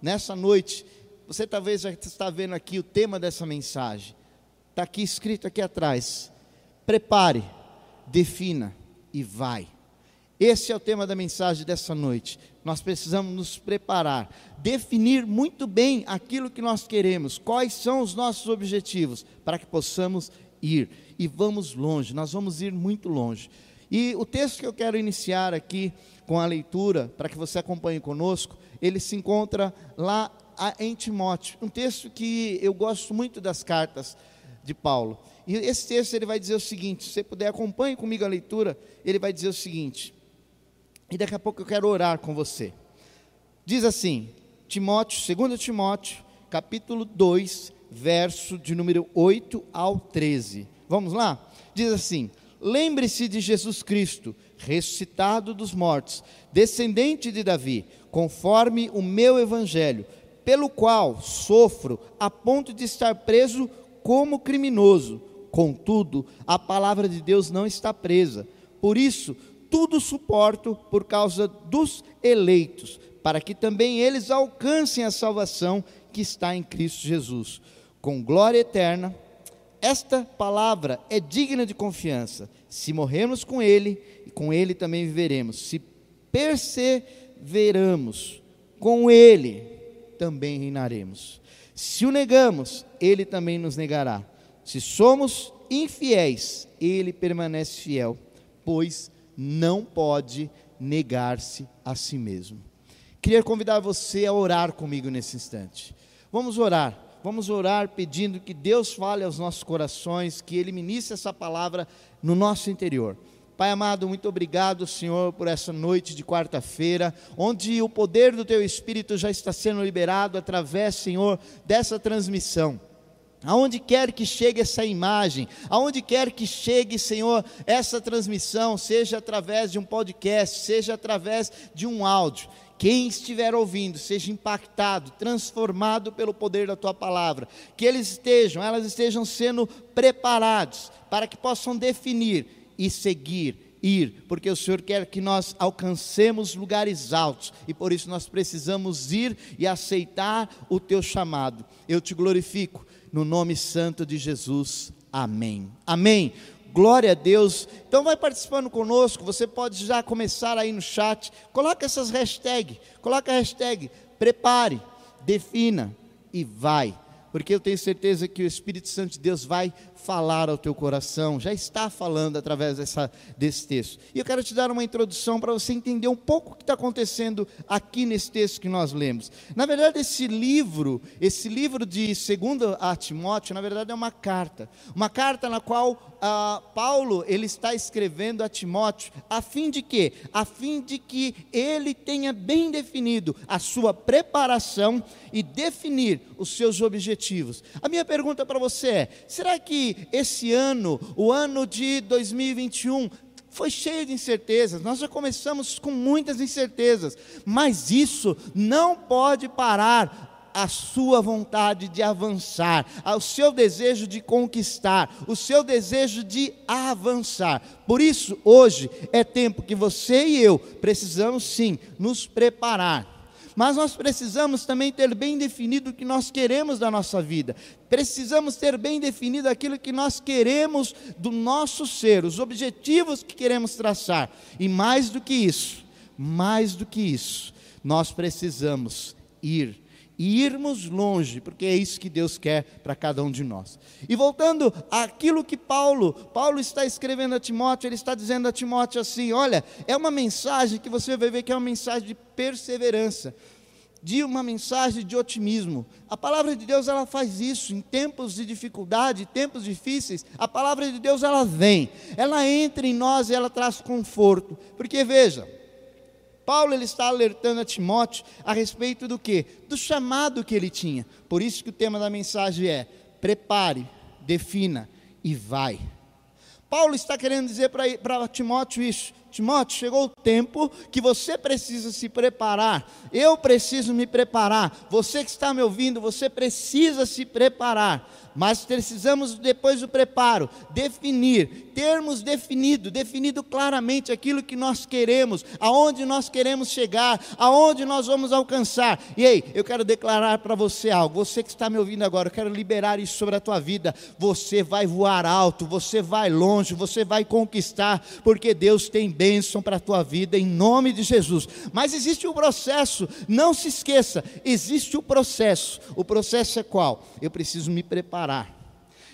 nessa noite, você talvez já está vendo aqui o tema dessa mensagem. Está aqui escrito aqui atrás. Prepare, defina e vai. Esse é o tema da mensagem dessa noite. Nós precisamos nos preparar, definir muito bem aquilo que nós queremos, quais são os nossos objetivos, para que possamos ir. E vamos longe, nós vamos ir muito longe. E o texto que eu quero iniciar aqui com a leitura, para que você acompanhe conosco, ele se encontra lá em Timóteo. Um texto que eu gosto muito das cartas de Paulo. E esse texto ele vai dizer o seguinte: se você puder acompanhe comigo a leitura, ele vai dizer o seguinte: e daqui a pouco eu quero orar com você. Diz assim, Timóteo, 2 Timóteo, capítulo 2, verso de número 8 ao 13. Vamos lá? Diz assim: Lembre-se de Jesus Cristo, ressuscitado dos mortos, descendente de Davi, conforme o meu evangelho, pelo qual sofro a ponto de estar preso como criminoso. Contudo, a palavra de Deus não está presa. Por isso, tudo suporto por causa dos eleitos, para que também eles alcancem a salvação que está em Cristo Jesus, com glória eterna. Esta palavra é digna de confiança. Se morrermos com Ele, com Ele também viveremos. Se perseveramos com Ele, também reinaremos. Se o negamos, Ele também nos negará. Se somos infiéis, Ele permanece fiel, pois não pode negar-se a si mesmo. Queria convidar você a orar comigo nesse instante. Vamos orar. Vamos orar pedindo que Deus fale aos nossos corações, que Ele ministre essa palavra no nosso interior. Pai amado, muito obrigado, Senhor, por essa noite de quarta-feira, onde o poder do Teu Espírito já está sendo liberado através, Senhor, dessa transmissão. Aonde quer que chegue essa imagem, aonde quer que chegue, Senhor, essa transmissão, seja através de um podcast, seja através de um áudio, quem estiver ouvindo seja impactado, transformado pelo poder da tua palavra, que eles estejam, elas estejam sendo preparados para que possam definir e seguir ir, porque o Senhor quer que nós alcancemos lugares altos e por isso nós precisamos ir e aceitar o teu chamado. Eu te glorifico no nome santo de Jesus. Amém. Amém. Glória a Deus. Então vai participando conosco, você pode já começar aí no chat. Coloca essas hashtags, coloca a hashtag prepare, defina e vai. Porque eu tenho certeza que o Espírito Santo de Deus vai falar ao teu coração, já está falando através dessa, desse texto. E eu quero te dar uma introdução para você entender um pouco o que está acontecendo aqui nesse texto que nós lemos. Na verdade, esse livro, esse livro de 2 a Timóteo, na verdade é uma carta. Uma carta na qual ah, Paulo ele está escrevendo a Timóteo, a fim de quê? A fim de que ele tenha bem definido a sua preparação e definir os seus objetivos. A minha pergunta para você é: será que esse ano, o ano de 2021, foi cheio de incertezas, nós já começamos com muitas incertezas, mas isso não pode parar a sua vontade de avançar, o seu desejo de conquistar, o seu desejo de avançar. Por isso, hoje é tempo que você e eu precisamos sim nos preparar mas nós precisamos também ter bem definido o que nós queremos da nossa vida. Precisamos ter bem definido aquilo que nós queremos do nosso ser, os objetivos que queremos traçar. E mais do que isso, mais do que isso, nós precisamos ir e irmos longe, porque é isso que Deus quer para cada um de nós. E voltando àquilo que Paulo, Paulo está escrevendo a Timóteo, ele está dizendo a Timóteo assim: olha, é uma mensagem que você vai ver que é uma mensagem de perseverança, de uma mensagem de otimismo. A palavra de Deus ela faz isso em tempos de dificuldade, tempos difíceis. A palavra de Deus ela vem, ela entra em nós e ela traz conforto. Porque veja, Paulo ele está alertando a Timóteo a respeito do que? Do chamado que ele tinha. Por isso que o tema da mensagem é: prepare, defina e vai. Paulo está querendo dizer para Timóteo isso: Timóteo, chegou o tempo que você precisa se preparar. Eu preciso me preparar. Você que está me ouvindo, você precisa se preparar mas precisamos, depois do preparo, definir, termos definido, definido claramente aquilo que nós queremos, aonde nós queremos chegar, aonde nós vamos alcançar. E aí, eu quero declarar para você algo, você que está me ouvindo agora, eu quero liberar isso sobre a tua vida. Você vai voar alto, você vai longe, você vai conquistar, porque Deus tem bênção para a tua vida, em nome de Jesus. Mas existe um processo, não se esqueça, existe o um processo. O processo é qual? Eu preciso me preparar parar.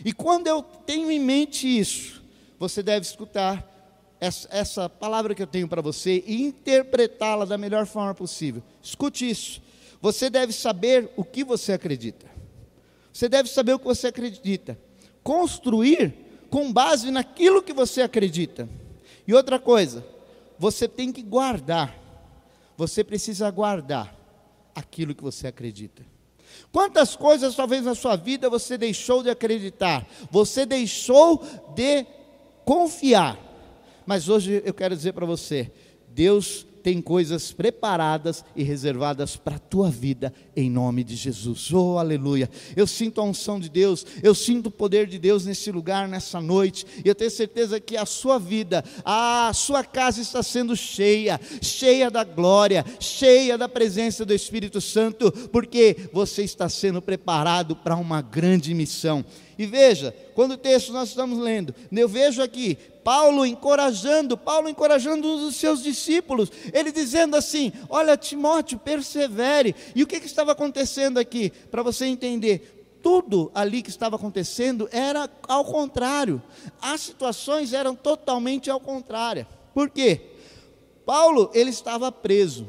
E quando eu tenho em mente isso, você deve escutar essa, essa palavra que eu tenho para você e interpretá-la da melhor forma possível. Escute isso. Você deve saber o que você acredita. Você deve saber o que você acredita. Construir com base naquilo que você acredita. E outra coisa, você tem que guardar. Você precisa guardar aquilo que você acredita. Quantas coisas talvez na sua vida você deixou de acreditar, você deixou de confiar. Mas hoje eu quero dizer para você: Deus tem coisas preparadas e reservadas para a tua vida, em nome de Jesus. Oh, aleluia. Eu sinto a unção de Deus, eu sinto o poder de Deus nesse lugar, nessa noite, e eu tenho certeza que a sua vida, a sua casa está sendo cheia, cheia da glória, cheia da presença do Espírito Santo, porque você está sendo preparado para uma grande missão. E veja, quando o texto nós estamos lendo, eu vejo aqui Paulo encorajando, Paulo encorajando dos seus discípulos, ele dizendo assim: Olha, Timóteo, persevere. E o que, que estava acontecendo aqui? Para você entender, tudo ali que estava acontecendo era ao contrário, as situações eram totalmente ao contrário. Por quê? Paulo, ele estava preso.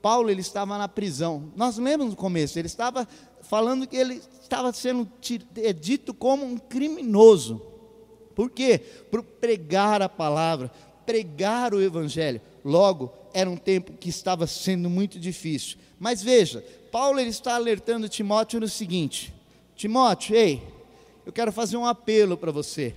Paulo, ele estava na prisão. Nós lemos no começo, ele estava falando que ele estava sendo é dito como um criminoso. Por quê? Por pregar a palavra, pregar o evangelho. Logo, era um tempo que estava sendo muito difícil. Mas veja, Paulo ele está alertando Timóteo no seguinte: Timóteo, ei, eu quero fazer um apelo para você.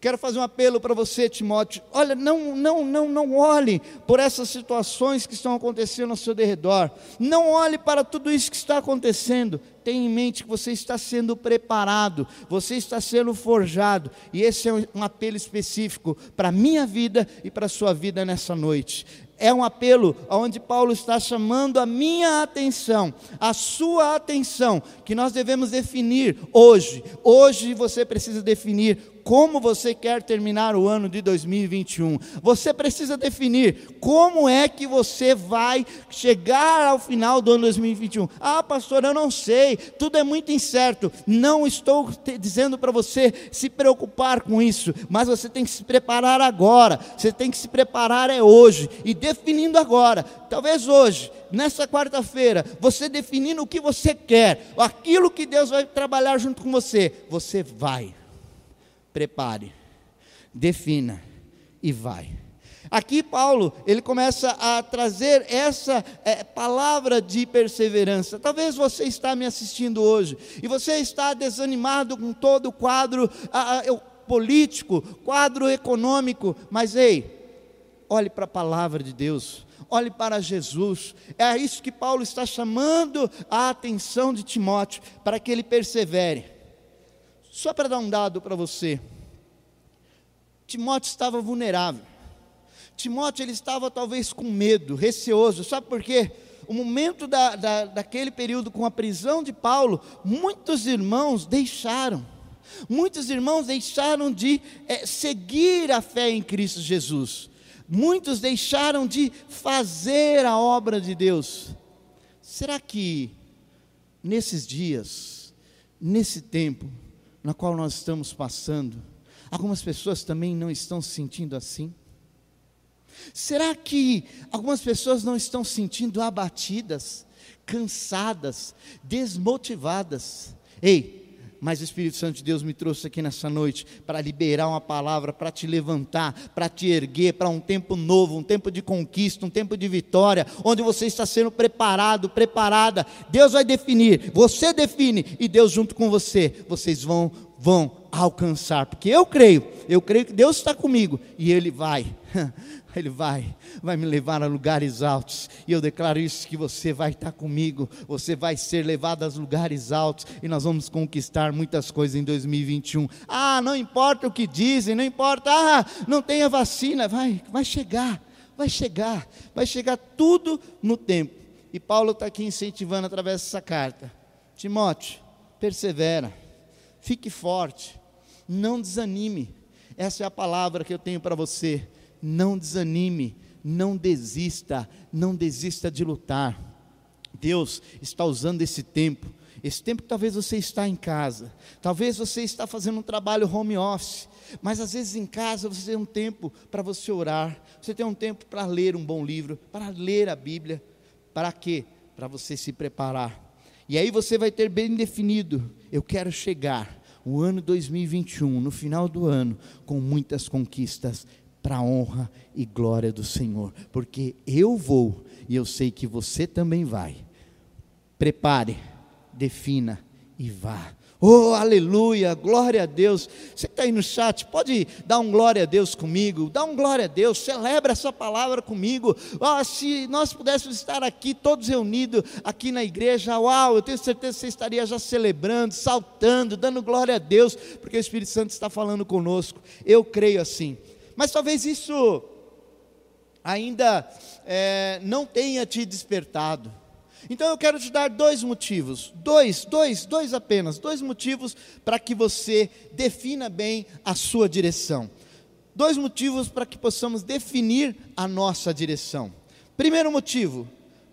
Quero fazer um apelo para você, Timóteo. Olha, não, não, não, não olhe por essas situações que estão acontecendo ao seu derredor. Não olhe para tudo isso que está acontecendo. Tenha em mente que você está sendo preparado, você está sendo forjado. E esse é um apelo específico para a minha vida e para a sua vida nessa noite é um apelo onde Paulo está chamando a minha atenção, a sua atenção, que nós devemos definir hoje. Hoje você precisa definir como você quer terminar o ano de 2021. Você precisa definir como é que você vai chegar ao final do ano 2021. Ah, pastor, eu não sei, tudo é muito incerto. Não estou dizendo para você se preocupar com isso, mas você tem que se preparar agora. Você tem que se preparar é hoje e definindo agora. Talvez hoje, nessa quarta-feira, você definindo o que você quer, aquilo que Deus vai trabalhar junto com você, você vai prepare, defina e vai. Aqui Paulo, ele começa a trazer essa é, palavra de perseverança. Talvez você está me assistindo hoje e você está desanimado com todo o quadro a, a, político, quadro econômico, mas ei, olhe para a palavra de Deus, olhe para Jesus. É isso que Paulo está chamando a atenção de Timóteo, para que ele persevere. Só para dar um dado para você. Timóteo estava vulnerável. Timóteo ele estava talvez com medo, receoso. Sabe por quê? O momento da, da, daquele período com a prisão de Paulo, muitos irmãos deixaram. Muitos irmãos deixaram de é, seguir a fé em Cristo Jesus. Muitos deixaram de fazer a obra de Deus. Será que nesses dias, nesse tempo, na qual nós estamos passando, algumas pessoas também não estão se sentindo assim? Será que algumas pessoas não estão se sentindo abatidas, cansadas, desmotivadas? Ei, mas o Espírito Santo de Deus me trouxe aqui nessa noite para liberar uma palavra, para te levantar, para te erguer para um tempo novo, um tempo de conquista, um tempo de vitória, onde você está sendo preparado, preparada. Deus vai definir, você define e Deus junto com você, vocês vão vão alcançar, porque eu creio, eu creio que Deus está comigo e Ele vai, Ele vai, vai me levar a lugares altos, e eu declaro isso: que você vai estar comigo, você vai ser levado aos lugares altos, e nós vamos conquistar muitas coisas em 2021. Ah, não importa o que dizem, não importa, ah, não tem a vacina, vai, vai chegar, vai chegar, vai chegar tudo no tempo. E Paulo está aqui incentivando através dessa carta: Timóteo, persevera. Fique forte, não desanime. Essa é a palavra que eu tenho para você. Não desanime, não desista, não desista de lutar. Deus está usando esse tempo esse tempo que talvez você está em casa, talvez você está fazendo um trabalho home office, mas às vezes em casa você tem um tempo para você orar, você tem um tempo para ler um bom livro, para ler a Bíblia, para quê? Para você se preparar. E aí você vai ter bem definido, eu quero chegar o ano 2021, no final do ano, com muitas conquistas para a honra e glória do Senhor, porque eu vou e eu sei que você também vai. Prepare, defina e vá. Oh, aleluia, glória a Deus. Você que está aí no chat, pode dar um glória a Deus comigo, dá um glória a Deus, celebra essa palavra comigo. Oh, se nós pudéssemos estar aqui, todos reunidos, aqui na igreja, uau, eu tenho certeza que você estaria já celebrando, saltando, dando glória a Deus, porque o Espírito Santo está falando conosco. Eu creio assim. Mas talvez isso ainda é, não tenha te despertado. Então eu quero te dar dois motivos, dois, dois, dois apenas, dois motivos para que você defina bem a sua direção. Dois motivos para que possamos definir a nossa direção. Primeiro motivo,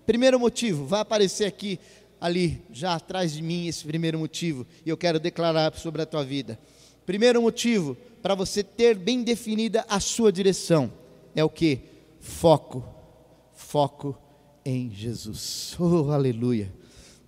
primeiro motivo, vai aparecer aqui, ali, já atrás de mim, esse primeiro motivo, e eu quero declarar sobre a tua vida. Primeiro motivo para você ter bem definida a sua direção é o que? Foco, foco em Jesus. Oh, aleluia.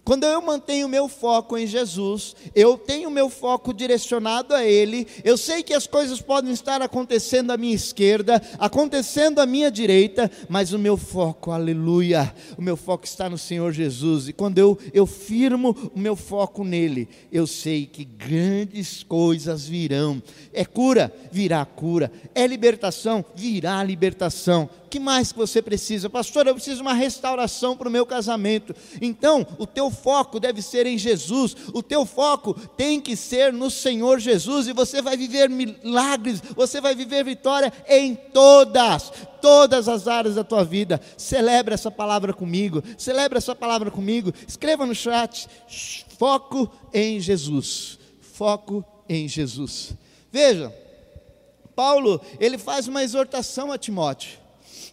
Quando eu mantenho meu foco em Jesus, eu tenho meu foco direcionado a Ele, eu sei que as coisas podem estar acontecendo à minha esquerda, acontecendo à minha direita, mas o meu foco, aleluia, o meu foco está no Senhor Jesus, e quando eu, eu firmo o meu foco nele, eu sei que grandes coisas virão. É cura, virá cura, é libertação, virá libertação que mais que você precisa? Pastor, eu preciso de uma restauração para o meu casamento. Então, o teu foco deve ser em Jesus. O teu foco tem que ser no Senhor Jesus e você vai viver milagres, você vai viver vitória em todas, todas as áreas da tua vida. Celebre essa palavra comigo. Celebre essa palavra comigo. Escreva no chat: foco em Jesus. Foco em Jesus. Veja, Paulo, ele faz uma exortação a Timóteo.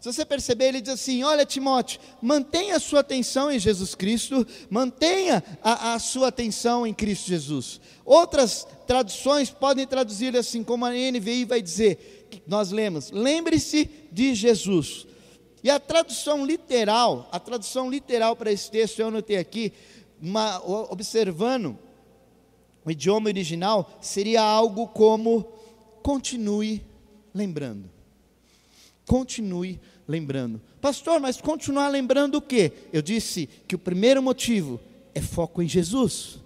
Se você perceber, ele diz assim: Olha, Timóteo, mantenha a sua atenção em Jesus Cristo, mantenha a, a sua atenção em Cristo Jesus. Outras traduções podem traduzir assim, como a NVI vai dizer, que nós lemos: Lembre-se de Jesus. E a tradução literal, a tradução literal para esse texto, eu anotei aqui, uma, observando o idioma original, seria algo como: continue lembrando. Continue lembrando. Pastor, mas continuar lembrando o quê? Eu disse que o primeiro motivo é foco em Jesus.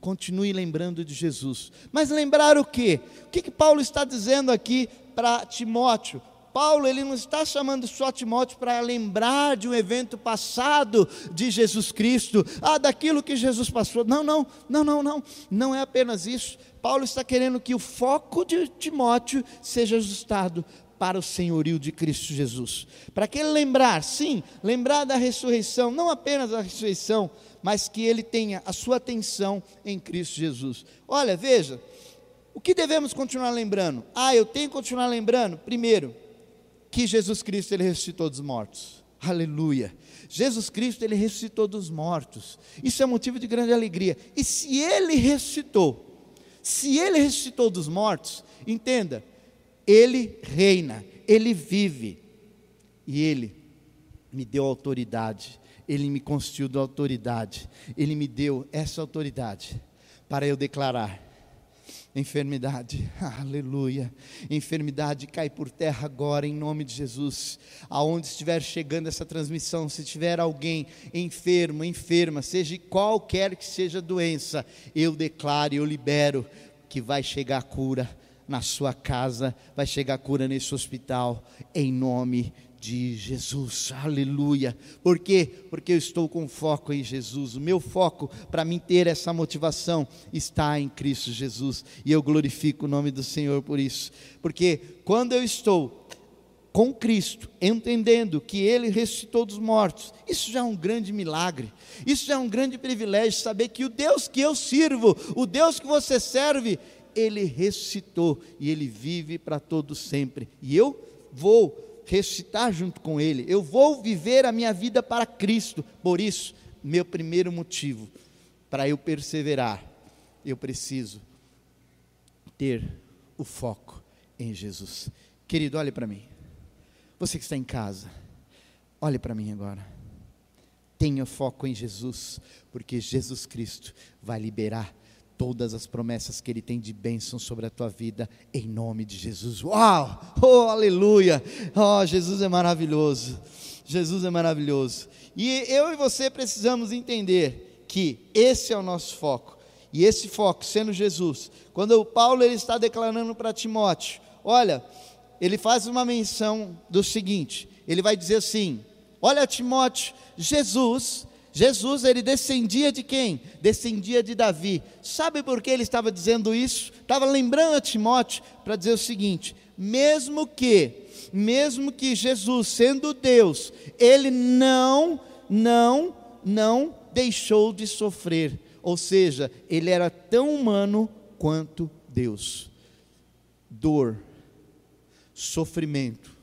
Continue lembrando de Jesus. Mas lembrar o quê? O que, que Paulo está dizendo aqui para Timóteo? Paulo ele não está chamando só Timóteo para lembrar de um evento passado de Jesus Cristo, ah, daquilo que Jesus passou. Não, não, não, não, não. Não é apenas isso. Paulo está querendo que o foco de Timóteo seja ajustado para o senhorio de Cristo Jesus. Para que ele lembrar, sim, lembrar da ressurreição, não apenas da ressurreição, mas que ele tenha a sua atenção em Cristo Jesus. Olha, veja, o que devemos continuar lembrando? Ah, eu tenho que continuar lembrando, primeiro, que Jesus Cristo ele ressuscitou dos mortos. Aleluia. Jesus Cristo ele ressuscitou dos mortos. Isso é motivo de grande alegria. E se ele ressuscitou, se ele ressuscitou dos mortos, entenda, ele reina, Ele vive. E Ele me deu autoridade, Ele me constituiu de autoridade, Ele me deu essa autoridade para eu declarar: enfermidade, aleluia, enfermidade cai por terra agora em nome de Jesus. Aonde estiver chegando essa transmissão, se tiver alguém enfermo, enferma, seja qualquer que seja a doença, eu declaro, eu libero que vai chegar a cura na sua casa, vai chegar cura nesse hospital, em nome de Jesus, aleluia. Por quê? Porque eu estou com foco em Jesus. O meu foco para mim ter essa motivação está em Cristo Jesus, e eu glorifico o nome do Senhor por isso, porque quando eu estou com Cristo, entendendo que Ele ressuscitou dos mortos, isso já é um grande milagre, isso já é um grande privilégio, saber que o Deus que eu sirvo, o Deus que você serve, Ele ressuscitou e Ele vive para todo sempre, e eu vou ressuscitar junto com Ele, eu vou viver a minha vida para Cristo. Por isso, meu primeiro motivo para eu perseverar, eu preciso ter o foco em Jesus. Querido, olhe para mim. Você que está em casa, olhe para mim agora. Tenha foco em Jesus, porque Jesus Cristo vai liberar todas as promessas que Ele tem de bênção sobre a tua vida, em nome de Jesus. Uau! Oh, aleluia! Oh, Jesus é maravilhoso. Jesus é maravilhoso. E eu e você precisamos entender que esse é o nosso foco. E esse foco, sendo Jesus, quando o Paulo ele está declarando para Timóteo, olha, ele faz uma menção do seguinte: ele vai dizer assim: Olha, Timóteo, Jesus Jesus, ele descendia de quem? Descendia de Davi. Sabe por que ele estava dizendo isso? Estava lembrando a Timóteo para dizer o seguinte: mesmo que, mesmo que Jesus, sendo Deus, ele não, não, não deixou de sofrer. Ou seja, ele era tão humano quanto Deus. Dor, sofrimento,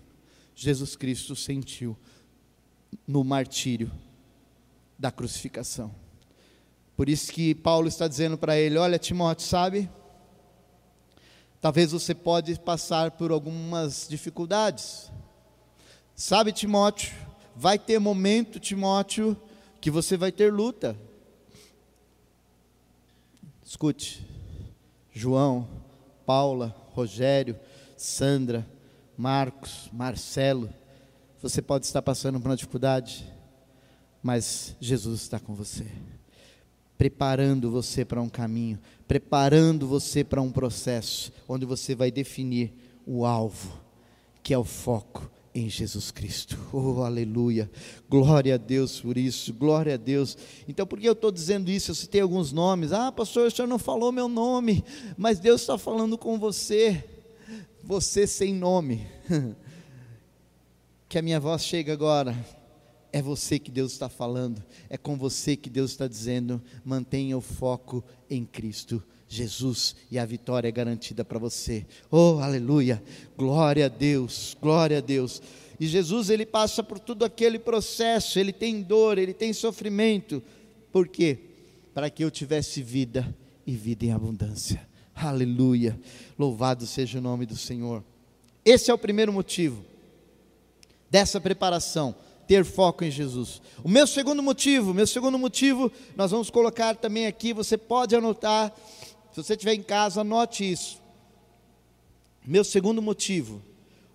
Jesus Cristo sentiu no martírio da crucificação. Por isso que Paulo está dizendo para ele: Olha, Timóteo, sabe? Talvez você pode passar por algumas dificuldades. Sabe, Timóteo, vai ter momento, Timóteo, que você vai ter luta. Escute, João, Paula, Rogério, Sandra, Marcos, Marcelo, você pode estar passando por uma dificuldade mas Jesus está com você, preparando você para um caminho, preparando você para um processo, onde você vai definir o alvo, que é o foco em Jesus Cristo. Oh, aleluia. Glória a Deus por isso. Glória a Deus. Então, por que eu estou dizendo isso? Eu citei alguns nomes. Ah, pastor, o senhor não falou meu nome, mas Deus está falando com você. Você sem nome. Que a minha voz chega agora é você que Deus está falando, é com você que Deus está dizendo: mantenha o foco em Cristo Jesus e a vitória é garantida para você. Oh, aleluia! Glória a Deus, glória a Deus. E Jesus, ele passa por todo aquele processo, ele tem dor, ele tem sofrimento. Por quê? Para que eu tivesse vida e vida em abundância. Aleluia! Louvado seja o nome do Senhor. Esse é o primeiro motivo dessa preparação ter foco em Jesus. O meu segundo motivo, meu segundo motivo, nós vamos colocar também aqui, você pode anotar, se você estiver em casa, anote isso. Meu segundo motivo,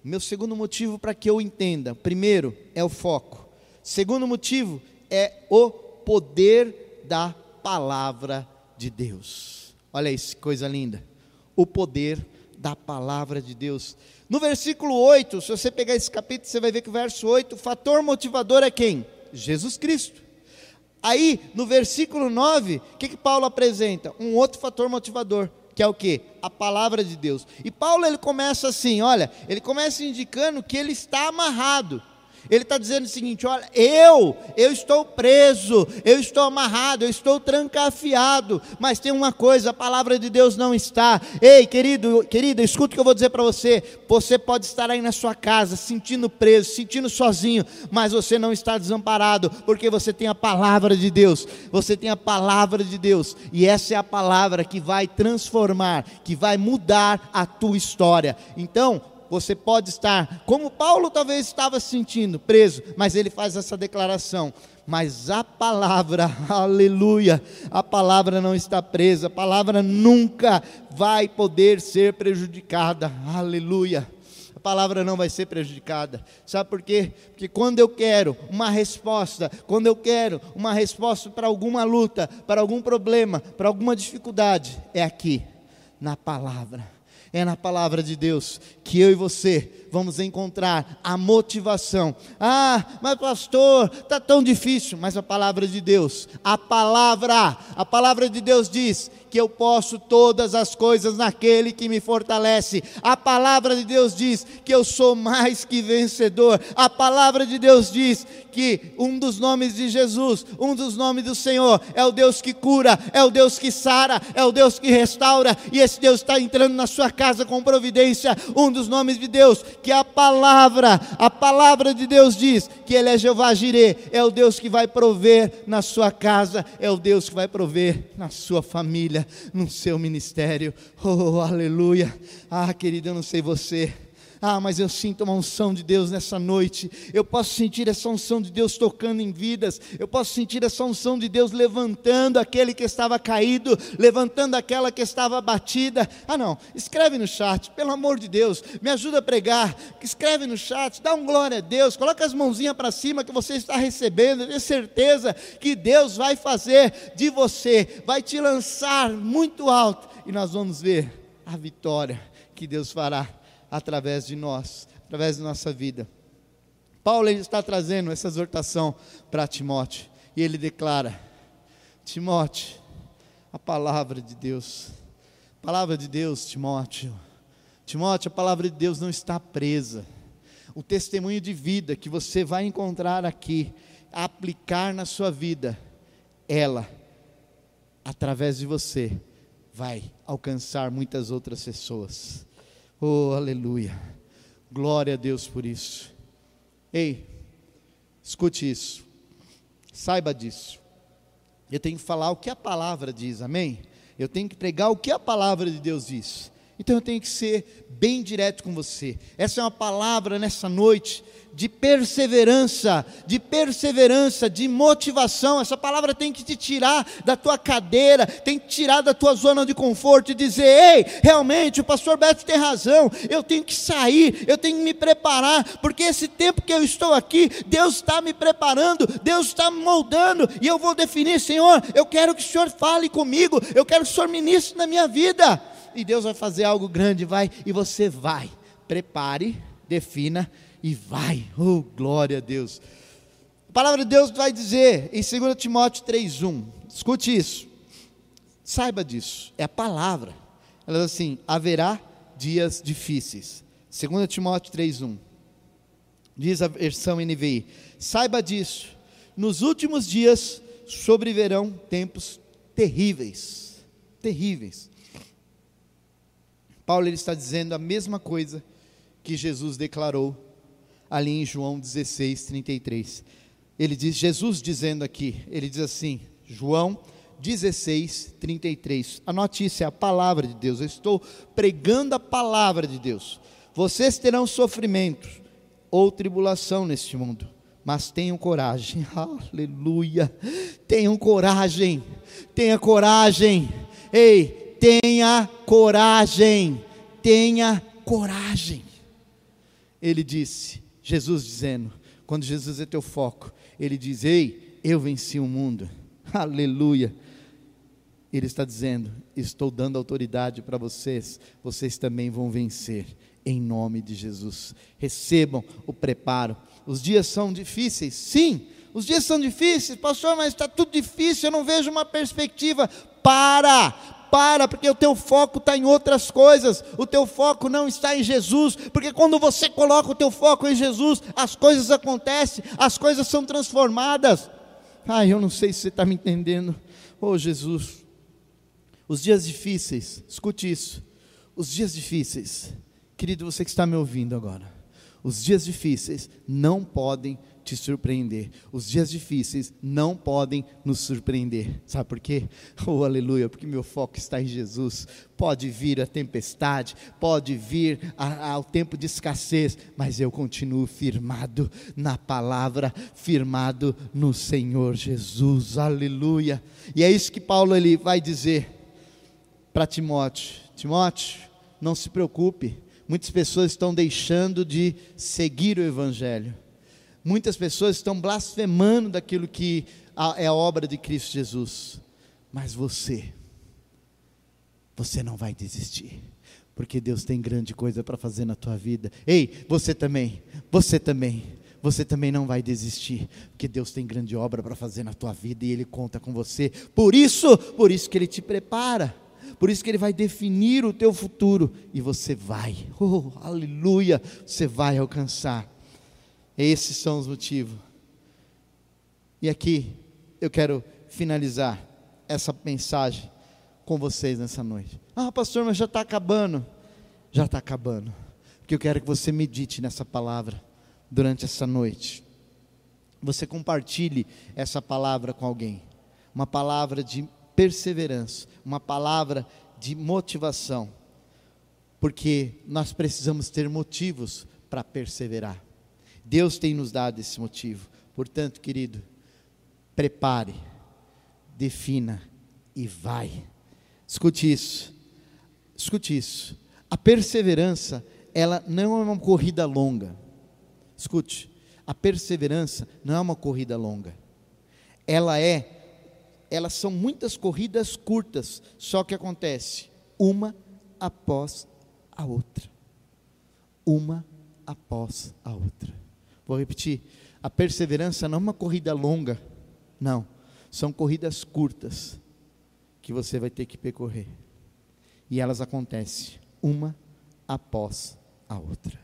meu segundo motivo para que eu entenda, primeiro é o foco. Segundo motivo é o poder da palavra de Deus. Olha isso, coisa linda. O poder da palavra de Deus. No versículo 8, se você pegar esse capítulo, você vai ver que o verso 8, o fator motivador é quem? Jesus Cristo. Aí, no versículo 9, o que, que Paulo apresenta? Um outro fator motivador, que é o que? A palavra de Deus. E Paulo ele começa assim, olha, ele começa indicando que ele está amarrado. Ele está dizendo o seguinte: olha, eu, eu estou preso, eu estou amarrado, eu estou trancafiado, mas tem uma coisa, a palavra de Deus não está. Ei, querido, querida, escuta o que eu vou dizer para você. Você pode estar aí na sua casa, sentindo preso, sentindo sozinho, mas você não está desamparado, porque você tem a palavra de Deus. Você tem a palavra de Deus, e essa é a palavra que vai transformar, que vai mudar a tua história. Então, você pode estar, como Paulo talvez estava se sentindo, preso, mas ele faz essa declaração. Mas a palavra, aleluia, a palavra não está presa, a palavra nunca vai poder ser prejudicada, aleluia A palavra não vai ser prejudicada. Sabe por quê? Porque quando eu quero uma resposta, quando eu quero uma resposta para alguma luta, para algum problema, para alguma dificuldade, é aqui. na palavra. É na palavra de Deus que eu e você vamos encontrar a motivação. Ah, mas pastor, está tão difícil. Mas a palavra de Deus, a palavra, a palavra de Deus diz que eu posso todas as coisas naquele que me fortalece. A palavra de Deus diz que eu sou mais que vencedor. A palavra de Deus diz que um dos nomes de Jesus, um dos nomes do Senhor, é o Deus que cura, é o Deus que sara, é o Deus que restaura, e esse Deus está entrando na sua casa com providência. Um dos nomes de Deus, que a palavra, a palavra de Deus diz que Ele é Jeová Jireh, é o Deus que vai prover na sua casa, é o Deus que vai prover na sua família, no seu ministério. Oh, aleluia. Ah, querido, eu não sei você ah, mas eu sinto uma unção de Deus nessa noite. Eu posso sentir essa unção de Deus tocando em vidas. Eu posso sentir essa unção de Deus levantando aquele que estava caído, levantando aquela que estava abatida. Ah, não. Escreve no chat, pelo amor de Deus. Me ajuda a pregar. Escreve no chat, dá um glória a Deus. Coloca as mãozinhas para cima que você está recebendo. Tenha certeza que Deus vai fazer de você, vai te lançar muito alto e nós vamos ver a vitória que Deus fará através de nós, através da nossa vida. Paulo está trazendo essa exortação para Timóteo e ele declara: Timóteo, a palavra de Deus, palavra de Deus, Timóteo, Timóteo, a palavra de Deus não está presa. O testemunho de vida que você vai encontrar aqui, aplicar na sua vida, ela, através de você, vai alcançar muitas outras pessoas. Oh, aleluia. Glória a Deus por isso. Ei, escute isso. Saiba disso. Eu tenho que falar o que a palavra diz, amém? Eu tenho que pregar o que a palavra de Deus diz. Então eu tenho que ser bem direto com você. Essa é uma palavra nessa noite de perseverança, de perseverança, de motivação. Essa palavra tem que te tirar da tua cadeira, tem que tirar da tua zona de conforto e dizer: ei, realmente o pastor Beto tem razão, eu tenho que sair, eu tenho que me preparar, porque esse tempo que eu estou aqui, Deus está me preparando, Deus está me moldando, e eu vou definir, Senhor, eu quero que o Senhor fale comigo, eu quero que o Senhor ministre na minha vida. E Deus vai fazer algo grande, vai, e você vai. Prepare, defina e vai. Oh, glória a Deus. A palavra de Deus vai dizer em 2 Timóteo 3:1. Escute isso. Saiba disso. É a palavra. Ela diz assim: haverá dias difíceis. 2 Timóteo 3:1. Diz a versão NVI: Saiba disso. Nos últimos dias sobreverão tempos terríveis. Terríveis. Paulo ele está dizendo a mesma coisa que Jesus declarou ali em João 16, 33. Ele diz, Jesus dizendo aqui, ele diz assim, João 16, 33. Anote isso, é a palavra de Deus. Eu estou pregando a palavra de Deus. Vocês terão sofrimentos ou tribulação neste mundo, mas tenham coragem. Aleluia. Tenham coragem. Tenha coragem. Ei, tenha coragem. Tenha coragem. Ele disse: Jesus dizendo, quando Jesus é teu foco, ele diz: Ei, eu venci o mundo, aleluia. Ele está dizendo: Estou dando autoridade para vocês, vocês também vão vencer, em nome de Jesus. Recebam o preparo. Os dias são difíceis, sim, os dias são difíceis, pastor, mas está tudo difícil, eu não vejo uma perspectiva. Para, para, porque o teu foco está em outras coisas, o teu foco não está em Jesus, porque quando você coloca o teu foco em Jesus, as coisas acontecem, as coisas são transformadas. Ai, eu não sei se você está me entendendo. Oh Jesus, os dias difíceis, escute isso, os dias difíceis, querido você que está me ouvindo agora, os dias difíceis não podem te surpreender. Os dias difíceis não podem nos surpreender. Sabe por quê? Oh, aleluia, porque meu foco está em Jesus. Pode vir a tempestade, pode vir ao tempo de escassez, mas eu continuo firmado na palavra, firmado no Senhor Jesus. Aleluia. E é isso que Paulo ele vai dizer para Timóteo. Timóteo, não se preocupe. Muitas pessoas estão deixando de seguir o evangelho Muitas pessoas estão blasfemando daquilo que é a obra de Cristo Jesus. Mas você, você não vai desistir, porque Deus tem grande coisa para fazer na tua vida. Ei, você também, você também, você também não vai desistir, porque Deus tem grande obra para fazer na tua vida e Ele conta com você. Por isso, por isso que Ele te prepara. Por isso que Ele vai definir o teu futuro e você vai, oh, aleluia, você vai alcançar. Esses são os motivos. E aqui eu quero finalizar essa mensagem com vocês nessa noite. Ah, pastor, mas já está acabando. Já está acabando. Porque eu quero que você medite nessa palavra durante essa noite. Você compartilhe essa palavra com alguém. Uma palavra de perseverança, uma palavra de motivação. Porque nós precisamos ter motivos para perseverar. Deus tem nos dado esse motivo. Portanto, querido, prepare, defina e vai. Escute isso. Escute isso. A perseverança, ela não é uma corrida longa. Escute, a perseverança não é uma corrida longa. Ela é elas são muitas corridas curtas, só que acontece uma após a outra. Uma após a outra. Vou repetir, a perseverança não é uma corrida longa, não, são corridas curtas que você vai ter que percorrer. E elas acontecem uma após a outra.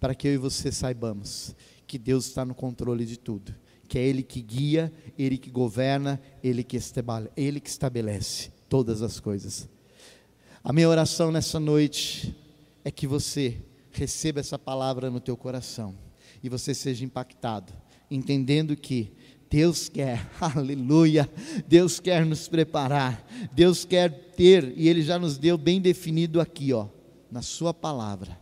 Para que eu e você saibamos que Deus está no controle de tudo, que é Ele que guia, Ele que governa, Ele que estabelece, Ele que estabelece todas as coisas. A minha oração nessa noite é que você receba essa palavra no teu coração e você seja impactado, entendendo que Deus quer, aleluia, Deus quer nos preparar, Deus quer ter, e Ele já nos deu bem definido aqui, ó, na Sua palavra,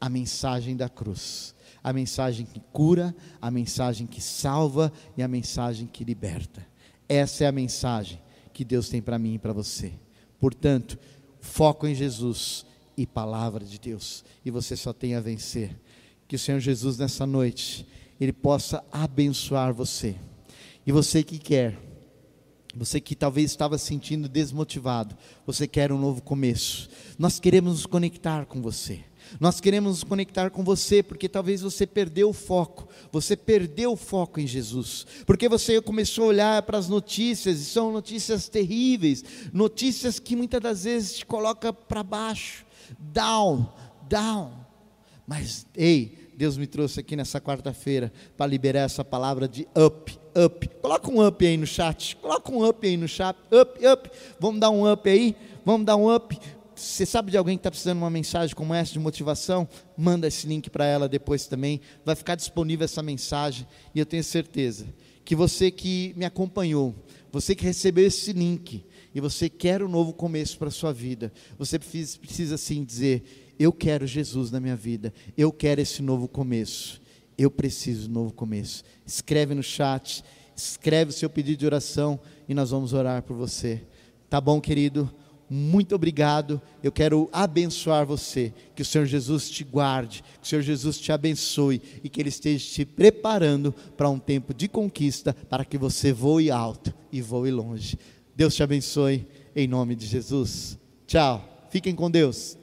a mensagem da cruz, a mensagem que cura, a mensagem que salva e a mensagem que liberta. Essa é a mensagem que Deus tem para mim e para você. Portanto, foco em Jesus e palavra de Deus, e você só tem a vencer. Que o Senhor Jesus nessa noite ele possa abençoar você. E você que quer, você que talvez estava se sentindo desmotivado, você quer um novo começo. Nós queremos nos conectar com você. Nós queremos nos conectar com você porque talvez você perdeu o foco, você perdeu o foco em Jesus, porque você começou a olhar para as notícias e são notícias terríveis, notícias que muitas das vezes te coloca para baixo, down, down. Mas ei, Deus me trouxe aqui nessa quarta-feira para liberar essa palavra de up, up. Coloca um up aí no chat. Coloca um up aí no chat. Up, up. Vamos dar um up aí? Vamos dar um up. Você sabe de alguém que está precisando de uma mensagem como essa de motivação? Manda esse link para ela depois também. Vai ficar disponível essa mensagem. E eu tenho certeza que você que me acompanhou, você que recebeu esse link, e você quer um novo começo para a sua vida, você precisa, precisa sim dizer: eu quero Jesus na minha vida. Eu quero esse novo começo. Eu preciso de um novo começo. Escreve no chat, escreve o seu pedido de oração e nós vamos orar por você. Tá bom, querido? Muito obrigado. Eu quero abençoar você. Que o Senhor Jesus te guarde, que o Senhor Jesus te abençoe e que Ele esteja te preparando para um tempo de conquista, para que você voe alto e voe longe. Deus te abençoe, em nome de Jesus. Tchau. Fiquem com Deus.